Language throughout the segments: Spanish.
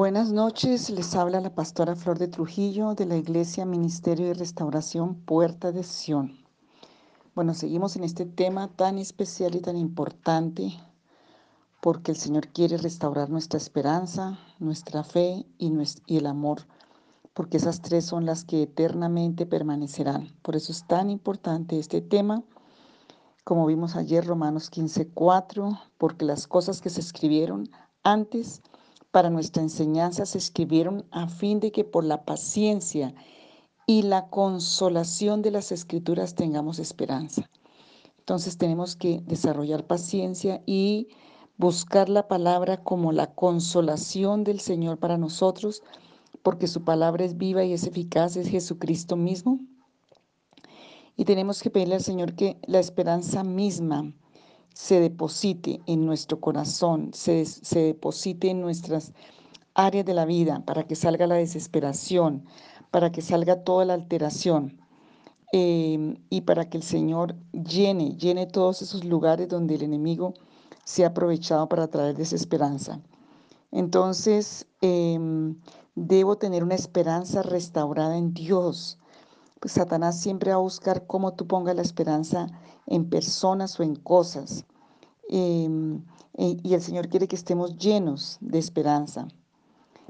Buenas noches, les habla la pastora Flor de Trujillo de la Iglesia Ministerio de Restauración Puerta de Sion. Bueno, seguimos en este tema tan especial y tan importante porque el Señor quiere restaurar nuestra esperanza, nuestra fe y, y el amor, porque esas tres son las que eternamente permanecerán. Por eso es tan importante este tema, como vimos ayer Romanos 15:4, porque las cosas que se escribieron antes para nuestra enseñanza se escribieron a fin de que por la paciencia y la consolación de las escrituras tengamos esperanza. Entonces tenemos que desarrollar paciencia y buscar la palabra como la consolación del Señor para nosotros, porque su palabra es viva y es eficaz, es Jesucristo mismo. Y tenemos que pedirle al Señor que la esperanza misma se deposite en nuestro corazón, se, deposite en nuestras áreas de la vida, para que salga la desesperación, para que salga toda la alteración. Em, y para que el Señor llene, llene todos esos lugares donde el enemigo se ha aprovechado para traer desesperanza. Entonces, em, debo tener una esperanza restaurada en Dios. Pues Satanás siempre va a buscar cómo tú pongas la esperanza en personas o en cosas. Em, e, y el Señor quiere que estemos llenos de esperanza.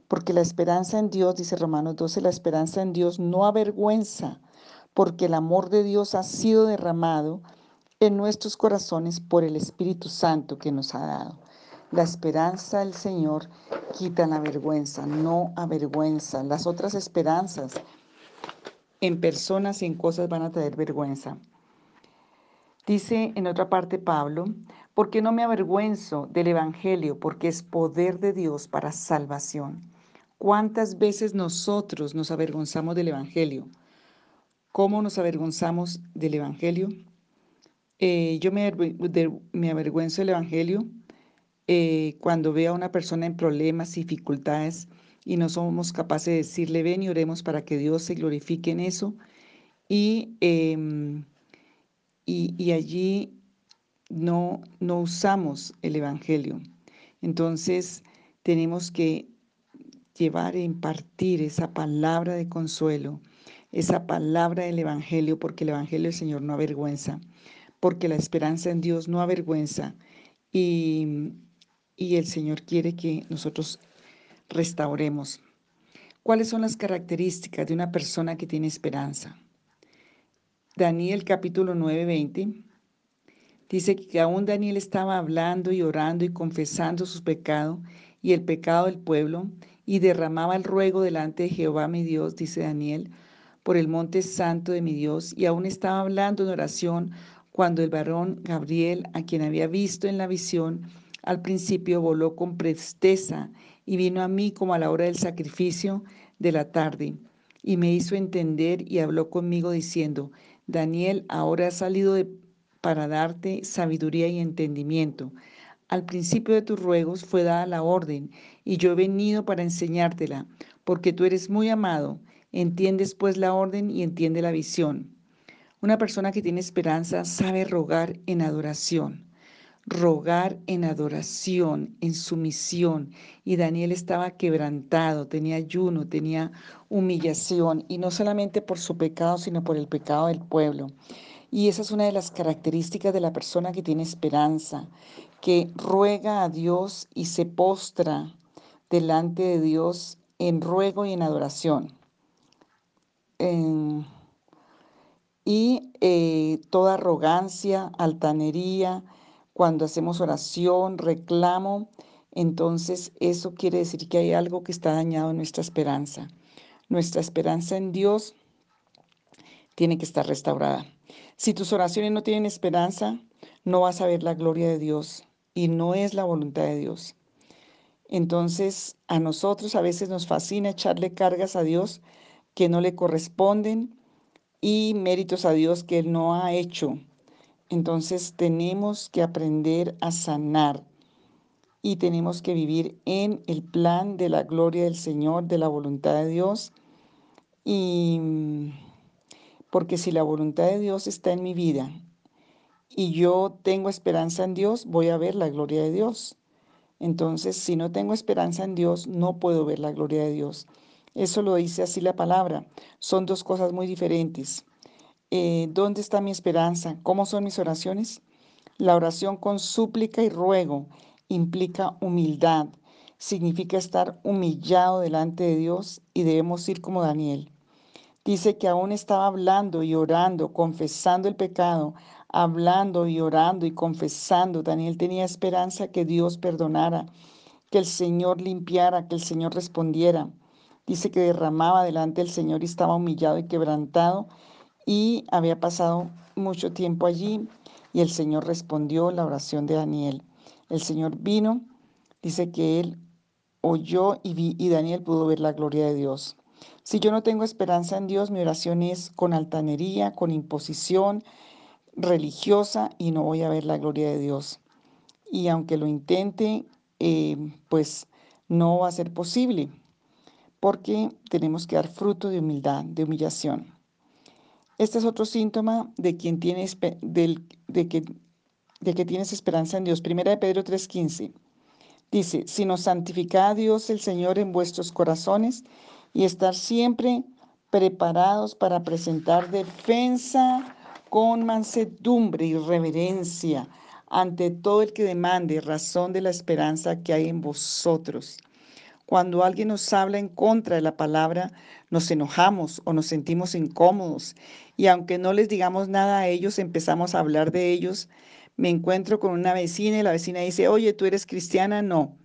Porque la esperanza en Dios, dice Romanos 12, la esperanza en Dios no avergüenza, porque el amor de Dios ha sido derramado en nuestros corazones por el Espíritu Santo que nos ha dado. La esperanza del Señor quita la vergüenza, no avergüenza. Las otras esperanzas en personas y en cosas van a traer vergüenza. Dice en otra parte Pablo, porque no me avergüenzo del Evangelio, porque es poder de Dios para salvación. ¿Cuántas veces nosotros nos avergonzamos del Evangelio? ¿Cómo nos avergonzamos del Evangelio? Eh, yo me, avergüenzo del Evangelio eh, cuando veo a una persona en problemas, dificultades, y no somos capaces de decirle, ven y oremos para que Dios se glorifique en eso. Y em, y, allí no, no usamos el Evangelio. Entonces tenemos que llevar e impartir esa palabra de consuelo, esa palabra del Evangelio, porque el Evangelio del Señor no avergüenza, porque la esperanza en Dios no avergüenza y, y el Señor quiere que nosotros restauremos. ¿Cuáles son las características de una persona que tiene esperanza? Daniel capítulo 9, 20, dice que aún Daniel estaba hablando y orando y confesando sus pecados y el pecado del pueblo y derramaba el ruego delante de Jehová mi Dios, dice Daniel, por el monte santo de mi Dios, y aún estaba hablando en oración cuando el varón Gabriel, a quien había visto en la visión, al principio voló con presteza y vino a mí como a la hora del sacrificio de la tarde, y me hizo entender y habló conmigo diciendo, Daniel ahora ha salido para darte sabiduría y entendimiento. Al principio de tus ruegos fue dada la orden, y yo he venido para enseñártela, porque tú eres muy amado. Entiendes pues la orden y entiende la visión. Una persona que tiene esperanza sabe rogar en adoración rogar en adoración, en sumisión. Y Daniel estaba quebrantado, tenía ayuno, tenía humillación, y no solamente por su pecado, sino por el pecado del pueblo. Y esa es una de las características de la persona que tiene esperanza, que ruega a Dios y se postra delante de Dios en ruego y en adoración. y eh, toda arrogancia, altanería, cuando hacemos oración, reclamo, entonces eso quiere decir que hay algo que está dañado en nuestra esperanza. Nuestra esperanza en Dios tiene que estar restaurada. Si tus oraciones no tienen esperanza, no vas a ver la gloria de Dios y no es la voluntad de Dios. Entonces, a nosotros a veces nos fascina echarle cargas a Dios que no le corresponden y méritos a Dios que Él no ha hecho entonces tenemos que aprender a sanar y tenemos que vivir en el plan de la gloria del Señor, de la voluntad de Dios. Y porque si la voluntad de Dios está en mi vida y yo tengo esperanza en Dios, voy a ver la gloria de Dios. Entonces, si no tengo esperanza en Dios, no puedo ver la gloria de Dios. Eso lo dice así la palabra. Son dos cosas muy diferentes. Eh, ¿Dónde está mi esperanza? ¿Cómo son mis oraciones? La oración con súplica y ruego implica humildad. Significa estar humillado delante de Dios y debemos ir como Daniel. Dice que aún estaba hablando y orando, confesando el pecado, hablando y orando y confesando. Daniel tenía esperanza que Dios perdonara, que el Señor limpiara, que el Señor respondiera. Dice que derramaba delante del Señor y estaba humillado y quebrantado y había pasado mucho tiempo allí y el Señor respondió la oración de Daniel. El Señor vino, dice que él oyó y, vi, y Daniel pudo ver la gloria de Dios. Si yo no tengo esperanza en Dios, mi oración es con altanería, con imposición, religiosa y no voy a ver la gloria de Dios. Y aunque lo intente, eh, pues no va a ser posible, porque tenemos que dar fruto de humildad, de humillación. Este es otro síntoma de quien tiene, del, de, que, de que tienes esperanza en Dios. Primera de Pedro 3:15 dice, sino santificad a Dios el Señor en vuestros corazones y estar siempre preparados para presentar defensa con mansedumbre y reverencia ante todo el que demande razón de la esperanza que hay en vosotros. Cuando alguien nos habla en contra de la palabra, nos enojamos o nos sentimos incómodos y aunque no les digamos nada a ellos, empezamos a hablar de ellos. Me encuentro con una vecina y la vecina dice, oye, ¿tú eres cristiana? No.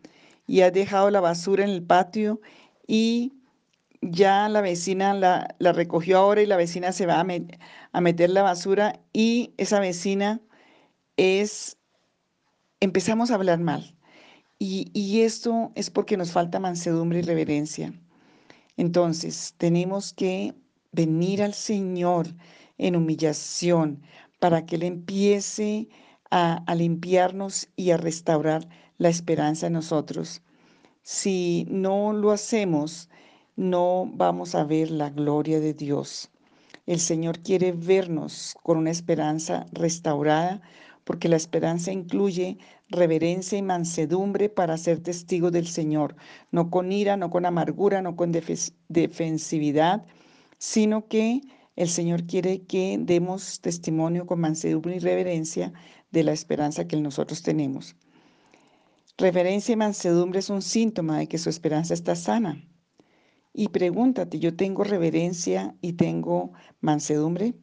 Y has dejado la basura en el patio y ya la vecina la, recogió ahora y la vecina se va a, meter la basura y esa vecina es, empezamos a hablar mal. Y, esto es porque nos falta mansedumbre y reverencia. Entonces, tenemos que venir al Señor en humillación para que Él empiece a limpiarnos y a restaurar la esperanza en nosotros. Si no lo hacemos, no vamos a ver la gloria de Dios. El Señor quiere vernos con una esperanza restaurada, porque la esperanza incluye reverencia y mansedumbre para ser testigos del Señor, no con ira, no con amargura, no con defensividad, sino que el Señor quiere que demos testimonio con mansedumbre y reverencia de la esperanza que nosotros tenemos. Reverencia y mansedumbre es un síntoma de que su esperanza está sana. Y pregúntate, ¿yo tengo reverencia y tengo mansedumbre?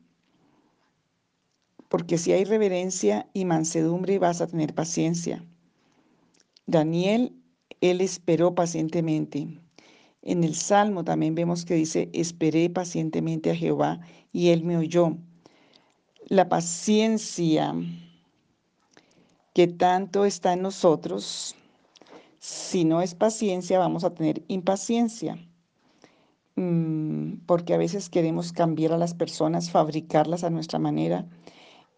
Porque si hay reverencia y mansedumbre vas a tener paciencia. Daniel, él esperó pacientemente. En el Salmo también vemos que dice, esperé pacientemente a Jehová y él me oyó. La paciencia que tanto está en nosotros, si no es paciencia, vamos a tener impaciencia. Mm, porque a veces queremos cambiar a las personas, fabricarlas a nuestra manera,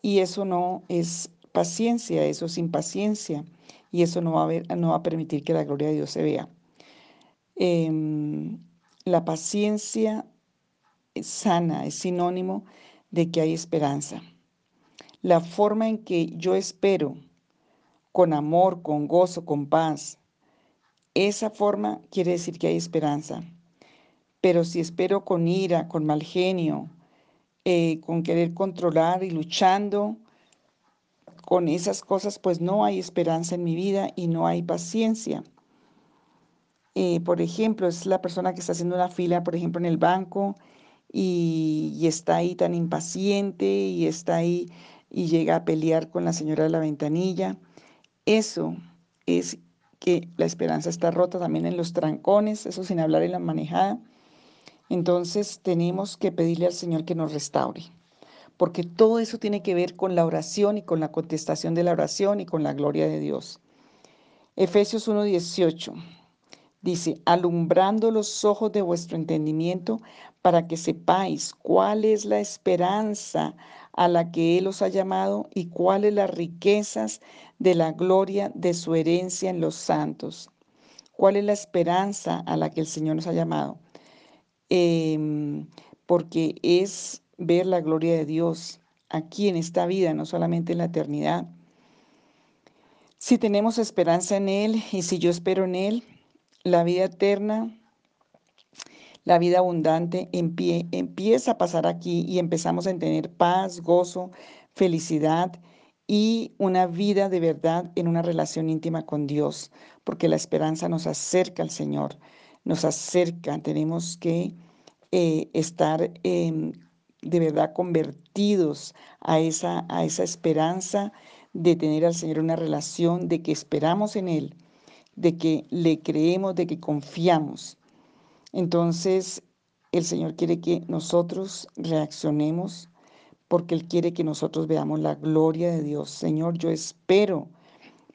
y eso no es paciencia, eso es impaciencia, y eso no va a, no va a permitir que la gloria de Dios se vea. Em, la paciencia sana es sinónimo de que hay esperanza. La forma en que yo espero, con amor, con gozo, con paz, esa forma quiere decir que hay esperanza. Pero si espero con ira, con mal genio, eh, con querer controlar y luchando con esas cosas, pues no hay esperanza en mi vida y no hay paciencia. Eh, por ejemplo, es la persona que está haciendo una fila, por ejemplo, en el banco y, y, está ahí tan impaciente y está ahí y llega a pelear con la señora de la ventanilla. Eso es que la esperanza está rota también en los trancones, eso sin hablar en la manejada. Entonces tenemos que pedirle al Señor que nos restaure, porque todo eso tiene que ver con la oración y con la contestación de la oración y con la gloria de Dios. Efesios 1:18 dice, alumbrando los ojos de vuestro entendimiento para que sepáis cuál es la esperanza a la que Él os ha llamado y cuáles las riquezas de la gloria de su herencia en los santos. ¿Cuál es la esperanza a la que el Señor nos ha llamado? Em, porque es ver la gloria de Dios aquí en esta vida, no solamente en la eternidad. Si tenemos esperanza en Él y si yo espero en Él, la vida eterna, la vida abundante empieza a pasar aquí y empezamos a tener paz, gozo, felicidad y una vida de verdad en una relación íntima con Dios, porque la esperanza nos acerca al Señor, nos acerca, tenemos que eh, estar em, de verdad convertidos a esa, a esa esperanza de tener al Señor una relación, de que esperamos en Él, de que le creemos, de que confiamos. Entonces, el Señor quiere que nosotros reaccionemos porque Él quiere que nosotros veamos la gloria de Dios. Señor, yo espero,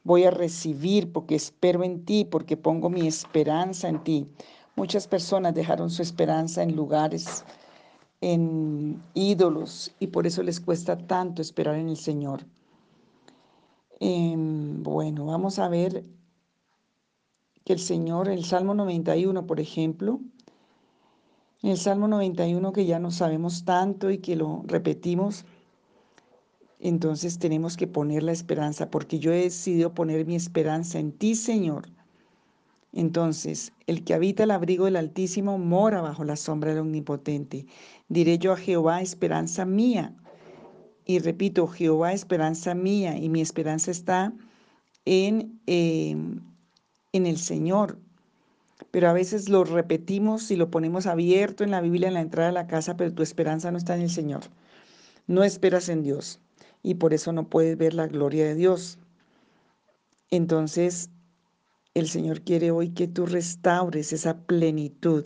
voy a recibir porque espero en ti, porque pongo mi esperanza en ti. Muchas personas dejaron su esperanza en lugares, en ídolos, y por eso les cuesta tanto esperar en el Señor. Em, bueno, vamos a ver que el Señor, el Salmo 91, por ejemplo, en el Salmo 91 que ya no sabemos tanto y que lo repetimos, entonces tenemos que poner la esperanza, porque yo he decidido poner mi esperanza en ti, Señor. Entonces, el que habita el abrigo del Altísimo mora bajo la sombra del Omnipotente. Diré yo a Jehová, esperanza mía y repito, Jehová esperanza mía y mi esperanza está en, em, en el Señor. Pero a veces lo repetimos y lo ponemos abierto en la Biblia en la entrada de la casa, pero tu esperanza no está en el Señor. No esperas en Dios y por eso no puedes ver la gloria de Dios. Entonces, el Señor quiere hoy que tú restaures esa plenitud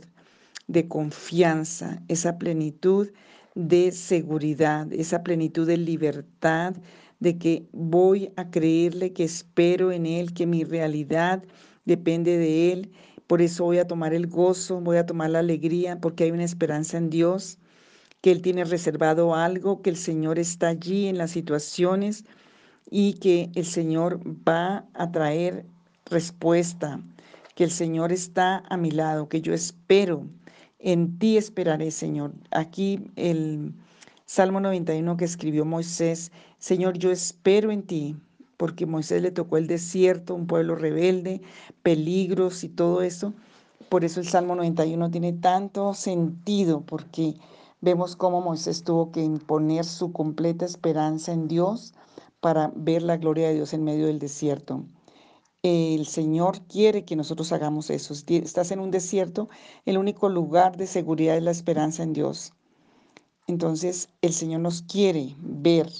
de confianza, esa plenitud de seguridad, esa plenitud de libertad, de que voy a creerle, que espero en Él, que mi realidad depende de Él. Por eso voy a tomar el gozo, voy a tomar la alegría, porque hay una esperanza en Dios, que Él tiene reservado algo, que el Señor está allí en las situaciones y que el Señor va a traer respuesta, que el Señor está a mi lado, que yo espero en ti esperaré, Señor. Aquí el Salmo 91 que escribió Moisés, Señor, yo espero en ti, porque Moisés le tocó el desierto, un pueblo rebelde, peligros y todo eso. Por eso el Salmo 91 tiene tanto sentido, porque vemos cómo Moisés tuvo que imponer su completa esperanza en Dios para ver la gloria de Dios en medio del desierto. El Señor quiere que nosotros hagamos eso. Si estás en un desierto, el único lugar de seguridad es la esperanza en Dios. Entonces, el Señor nos quiere ver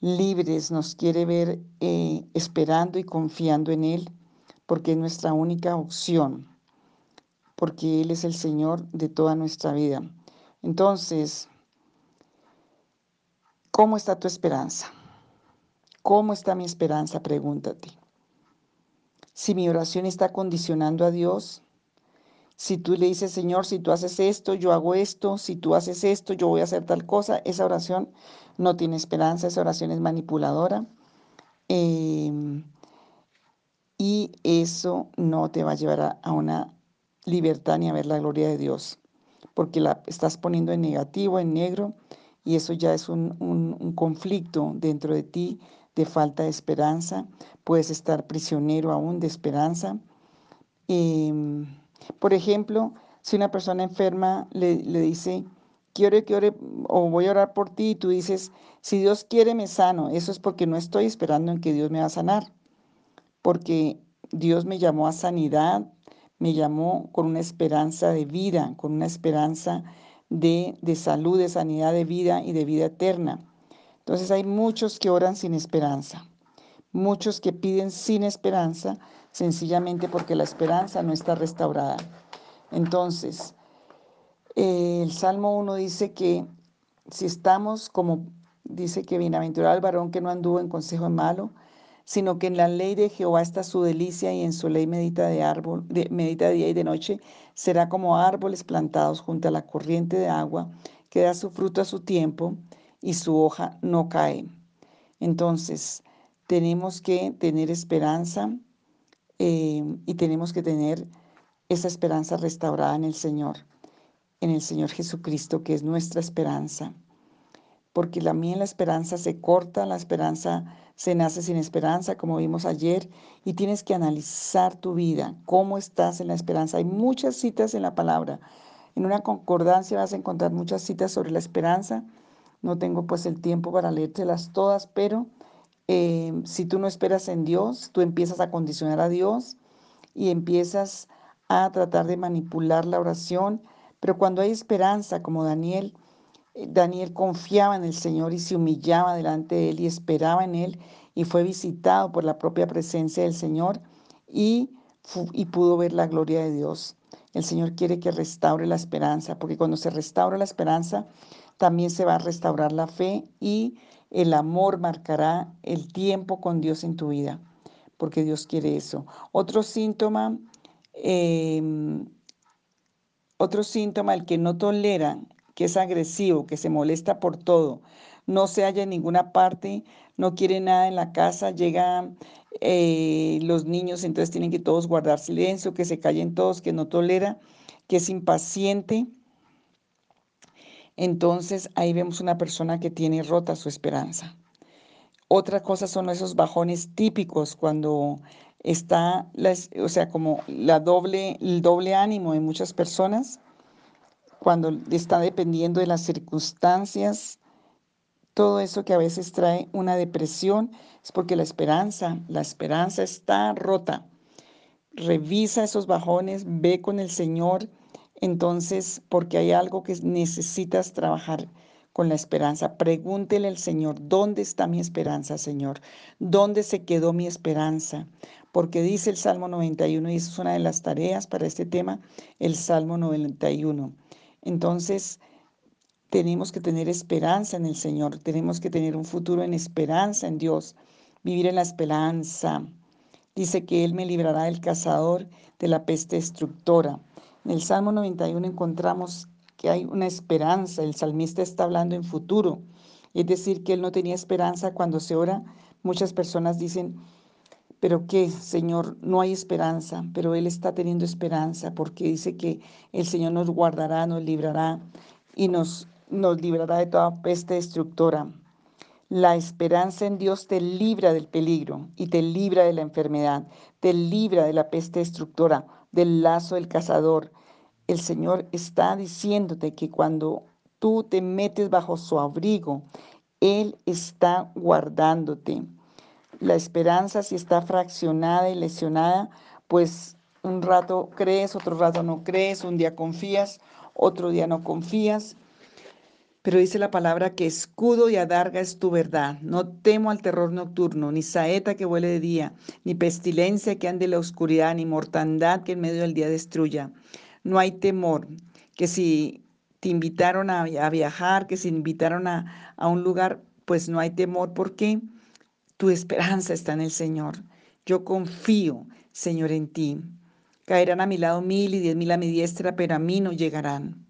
libres, nos quiere ver eh, esperando y confiando en Él, porque es nuestra única opción, porque Él es el Señor de toda nuestra vida. Entonces, ¿cómo está tu esperanza? ¿Cómo está mi esperanza? Pregúntate si mi oración está condicionando a Dios, si tú le dices, Señor, si tú haces esto, yo hago esto, si tú haces esto, yo voy a hacer tal cosa, esa oración no tiene esperanza, esa oración es manipuladora. Em, y eso no te va a llevar a, una libertad ni a ver la gloria de Dios, porque la estás poniendo en negativo, en negro, y eso ya es un, un conflicto dentro de ti de falta de esperanza, puedes estar prisionero aún de esperanza. Em, por ejemplo, si una persona enferma le, dice, quiero que ore o voy a orar por ti y tú dices, si Dios quiere me sano, eso es porque no estoy esperando en que Dios me va a sanar, porque Dios me llamó a sanidad, me llamó con una esperanza de vida, con una esperanza de, de salud, de sanidad, de vida y de vida eterna. Entonces hay muchos que oran sin esperanza, muchos que piden sin esperanza, sencillamente porque la esperanza no está restaurada. Entonces, el Salmo 1 dice que si estamos como dice que bienaventurado el varón que no anduvo en consejo malo, sino que en la ley de Jehová está su delicia y en su ley medita de árbol, de, medita día y de noche, será como árboles plantados junto a la corriente de agua, que da su fruto a su tiempo y su hoja no cae. Entonces, tenemos que tener esperanza eh, y tenemos que tener esa esperanza restaurada en el Señor, en el Señor Jesucristo, que es nuestra esperanza. porque mía la esperanza se corta, la esperanza se nace sin esperanza, como vimos ayer, y tienes que analizar tu vida, cómo estás en la esperanza. Hay muchas citas en la palabra. En una concordancia vas a encontrar muchas citas sobre la esperanza. No tengo pues el tiempo para leértelas todas, pero eh, si tú no esperas en Dios, tú empiezas a condicionar a Dios y empiezas a tratar de manipular la oración. Pero cuando hay esperanza, como Daniel, Daniel confiaba en el Señor y se humillaba delante de Él y esperaba en Él y fue visitado por la propia presencia del Señor y, y pudo ver la gloria de Dios. El Señor quiere que restaure la esperanza, porque cuando se restaura la esperanza, también se va a restaurar la fe y el amor marcará el tiempo con Dios en tu vida, porque Dios quiere eso. Otro síntoma, em, otro síntoma, el que no tolera que es agresivo, que se molesta por todo, no se halla en ninguna parte, no quiere nada en la casa, llegan eh, los niños, entonces tienen que todos guardar silencio, que se callen todos, que no tolera, que es impaciente. Entonces ahí vemos una persona que tiene rota su esperanza. Otra cosa son esos bajones típicos cuando está, o sea, como la doble, el doble ánimo de muchas personas cuando está dependiendo de las circunstancias, todo eso que a veces trae una depresión es porque la esperanza, la esperanza está rota. Revisa esos bajones, ve con el Señor, entonces, porque hay algo que necesitas trabajar con la esperanza. Pregúntele al Señor, ¿dónde está mi esperanza, Señor? ¿Dónde se quedó mi esperanza? Porque dice el Salmo 91, y eso es una de las tareas para este tema, el Salmo 91. Entonces, tenemos que tener esperanza en el Señor, tenemos que tener un futuro en esperanza en Dios, vivir en la esperanza. Dice que Él me librará del cazador de la peste destructora. En el Salmo 91 encontramos que hay una esperanza, el salmista está hablando en futuro, es decir, que Él no tenía esperanza cuando se ora. Muchas personas dicen, pero que, Señor, no hay esperanza, pero Él está teniendo esperanza porque dice que el Señor nos guardará, nos librará y nos, nos librará de toda peste destructora. La esperanza en Dios te libra del peligro y te libra de la enfermedad, te libra de la peste destructora, del lazo del cazador. El Señor está diciéndote que cuando tú te metes bajo su abrigo, Él está guardándote la esperanza, si está fraccionada y lesionada, pues un rato crees, otro rato no crees, un día confías, otro día no confías. Pero dice la palabra que escudo y adarga es tu verdad. No temo al terror nocturno, ni saeta que vuele de día, ni pestilencia que ande en la oscuridad, ni mortandad que en medio del día destruya. No hay temor que si te invitaron a, viajar, que si invitaron a, a un lugar, pues no hay temor. ¿Por qué? Tu esperanza está en el Señor. Yo confío, Señor, en ti. Caerán a mi lado mil y diez mil a mi diestra, pero a mí no llegarán.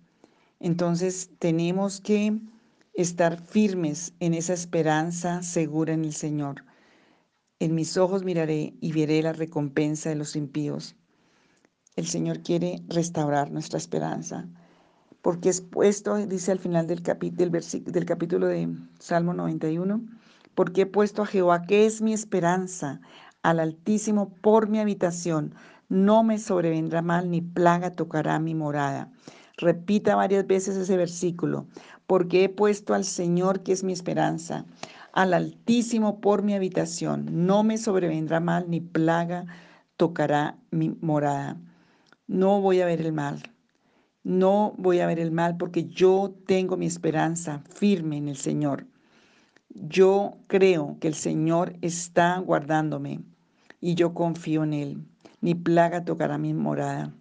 Entonces tenemos que estar firmes en esa esperanza segura en el Señor. En mis ojos miraré y veré la recompensa de los impíos. El Señor quiere restaurar nuestra esperanza, porque es puesto, dice al final del, del, del capítulo de Salmo 91, porque he puesto a Jehová, que es mi esperanza, al Altísimo por mi habitación. No me sobrevendrá mal ni plaga tocará mi morada. Repita varias veces ese versículo, porque he puesto al Señor, que es mi esperanza, al Altísimo por mi habitación. No me sobrevendrá mal ni plaga tocará mi morada. No voy a ver el mal. No voy a ver el mal porque yo tengo mi esperanza firme en el Señor. Yo creo que el Señor está guardándome y yo confío en Él. Ni plaga tocará mi morada.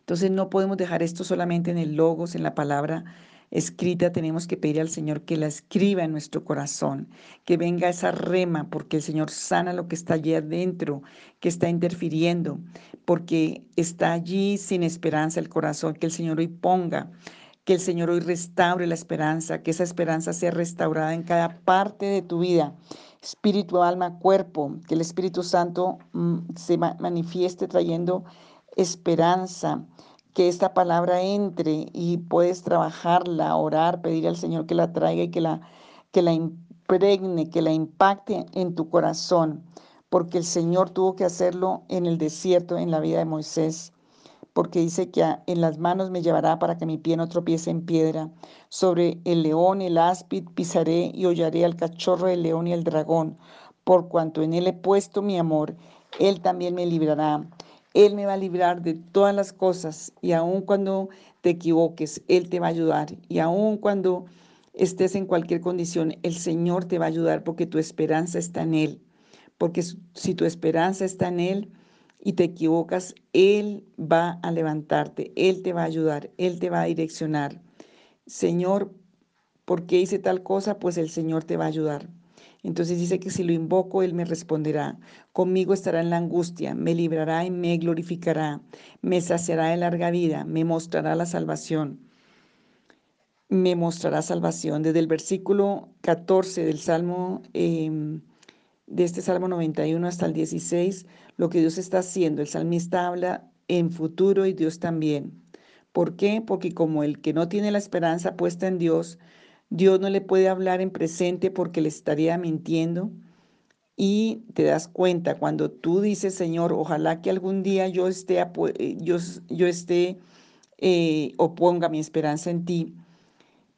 Entonces no podemos dejar esto solamente en el logos, en la palabra escrita. Tenemos que pedir al Señor que la escriba en nuestro corazón, que venga esa rema, porque el Señor sana lo que está allí adentro, que está interfiriendo, porque está allí sin esperanza el corazón, que el Señor hoy ponga que el Señor hoy restaure la esperanza, que esa esperanza sea restaurada en cada parte de tu vida, espíritu, alma, cuerpo, que el Espíritu Santo mm, se manifieste trayendo esperanza, que esta palabra entre y puedes trabajarla, orar, pedir al Señor que la traiga y que la, que la impregne, que la impacte en tu corazón, porque el Señor tuvo que hacerlo en el desierto, en la vida de Moisés porque dice que en las manos me llevará para que mi pie no tropiece en piedra. Sobre el león, el áspid pisaré y hollaré al cachorro del león y el dragón, por cuanto en él he puesto mi amor, él también me librará. Él me va a librar de todas las cosas y aun cuando te equivoques, Él te va a ayudar. Y aun cuando estés en cualquier condición, el Señor te va a ayudar porque tu esperanza está en Él. Porque si tu esperanza está en Él, y te equivocas, Él va a levantarte, Él te va a ayudar, Él te va a direccionar. Señor, ¿por qué hice tal cosa? Pues el Señor te va a ayudar. Entonces dice que si lo invoco, Él me responderá. Conmigo estará en la angustia, me librará y me glorificará, me saciará de larga vida, me mostrará la salvación. Me mostrará salvación. Desde el versículo 14 del Salmo, em, de este Salmo 91 hasta el 16, lo que Dios está haciendo. El salmista habla en futuro y Dios también. ¿Por qué? Porque como el que no tiene la esperanza puesta en Dios, Dios no le puede hablar en presente porque le estaría mintiendo. Y te das cuenta cuando tú dices, Señor, ojalá que algún día yo esté, eh, yo, yo esté eh, o ponga mi esperanza en ti.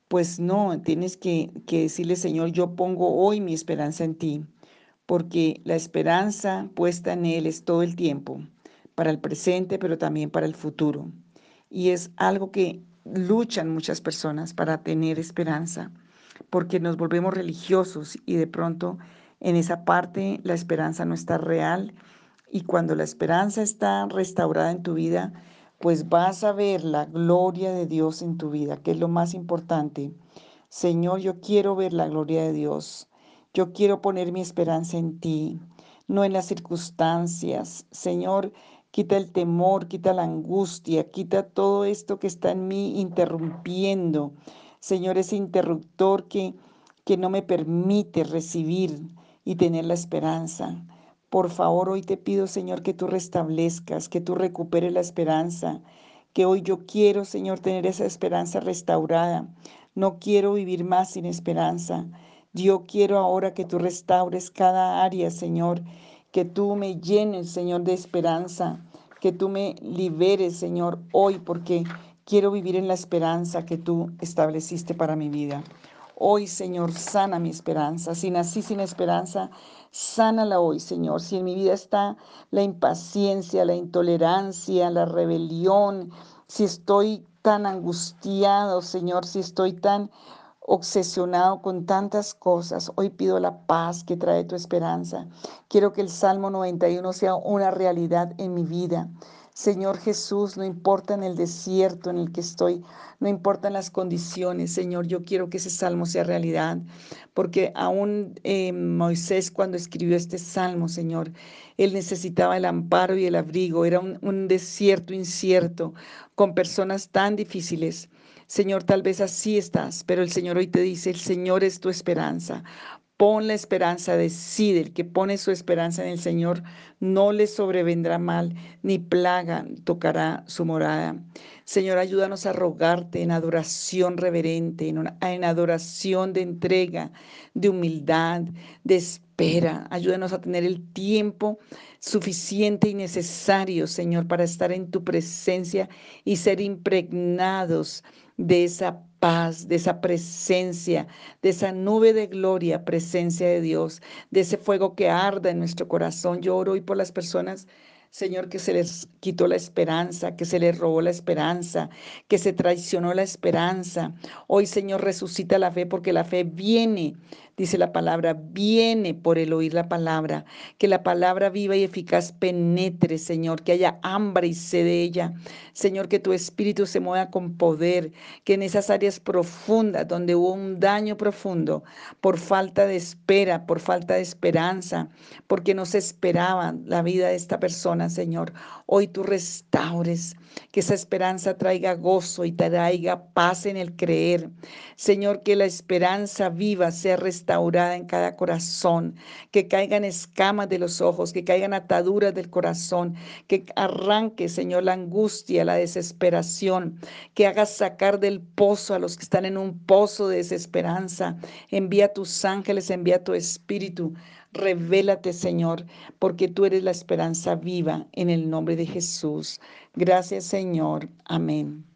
Pues no, tienes que, que decirle, Señor, yo pongo hoy mi esperanza en ti porque la esperanza puesta en Él es todo el tiempo, para el presente, pero también para el futuro. Y es algo que luchan muchas personas para tener esperanza, porque nos volvemos religiosos y de pronto en esa parte la esperanza no está real. Y cuando la esperanza está restaurada en tu vida, pues vas a ver la gloria de Dios en tu vida, que es lo más importante. Señor, yo quiero ver la gloria de Dios. Yo quiero poner mi esperanza en ti, no en las circunstancias. Señor, quita el temor, quita la angustia, quita todo esto que está en mí interrumpiendo. Señor, ese interruptor que, que no me permite recibir y tener la esperanza. Por favor, hoy te pido, Señor, que tú restablezcas, que tú recuperes la esperanza, que hoy yo quiero, Señor, tener esa esperanza restaurada. No quiero vivir más sin esperanza. Yo quiero ahora que tú restaures cada área, Señor, que tú me llenes, Señor, de esperanza, que tú me liberes, Señor, hoy, porque quiero vivir en la esperanza que tú estableciste para mi vida. Hoy, Señor, sana mi esperanza. Si nací sin esperanza, sánala hoy, Señor. Si en mi vida está la impaciencia, la intolerancia, la rebelión, si estoy tan angustiado, Señor, si estoy tan obsesionado con tantas cosas, hoy pido la paz que trae tu esperanza. Quiero que el Salmo 91 sea una realidad en mi vida. Señor Jesús, no importa en el desierto en el que estoy, no importan las condiciones, Señor, yo quiero que ese salmo sea realidad, porque aún eh, Moisés cuando escribió este salmo, Señor, él necesitaba el amparo y el abrigo, era un desierto incierto, con personas tan difíciles. Señor, tal vez así estás, pero el Señor hoy te dice, el Señor es tu esperanza. Pon la esperanza, decide, el que pone su esperanza en el Señor, no le sobrevendrá mal, ni plaga tocará su morada. Señor, ayúdanos a rogarte en adoración reverente, en, en adoración de entrega, de humildad, de espera. Ayúdanos a tener el tiempo suficiente y necesario, Señor, para estar en tu presencia y ser impregnados de esa paz, de esa presencia, de esa nube de gloria, presencia de Dios, de ese fuego que arda en nuestro corazón. Yo oro hoy por las personas Señor, que se les quitó la esperanza, que se les robó la esperanza, que se traicionó la esperanza. Hoy, Señor, resucita la fe porque la fe viene, dice la palabra, viene por el oír la palabra. Que la palabra viva y eficaz penetre, Señor, que haya hambre y sed de ella. Señor, que tu espíritu se mueva con poder, que en esas áreas profundas donde hubo un daño profundo por falta de espera, por falta de esperanza, porque no se esperaba la vida de esta persona Señor. Hoy tú restaures, que esa esperanza traiga gozo y traiga paz en el creer. Señor, que la esperanza viva sea restaurada en cada corazón, que caigan escamas de los ojos, que caigan ataduras del corazón, que arranque, Señor, la angustia, la desesperación, que hagas sacar del pozo a los que están en un pozo de desesperanza. Envía tus ángeles, envía tu espíritu. Revélate, Señor, porque tú eres la esperanza viva en el nombre de Jesús. Gracias, Señor. Amén.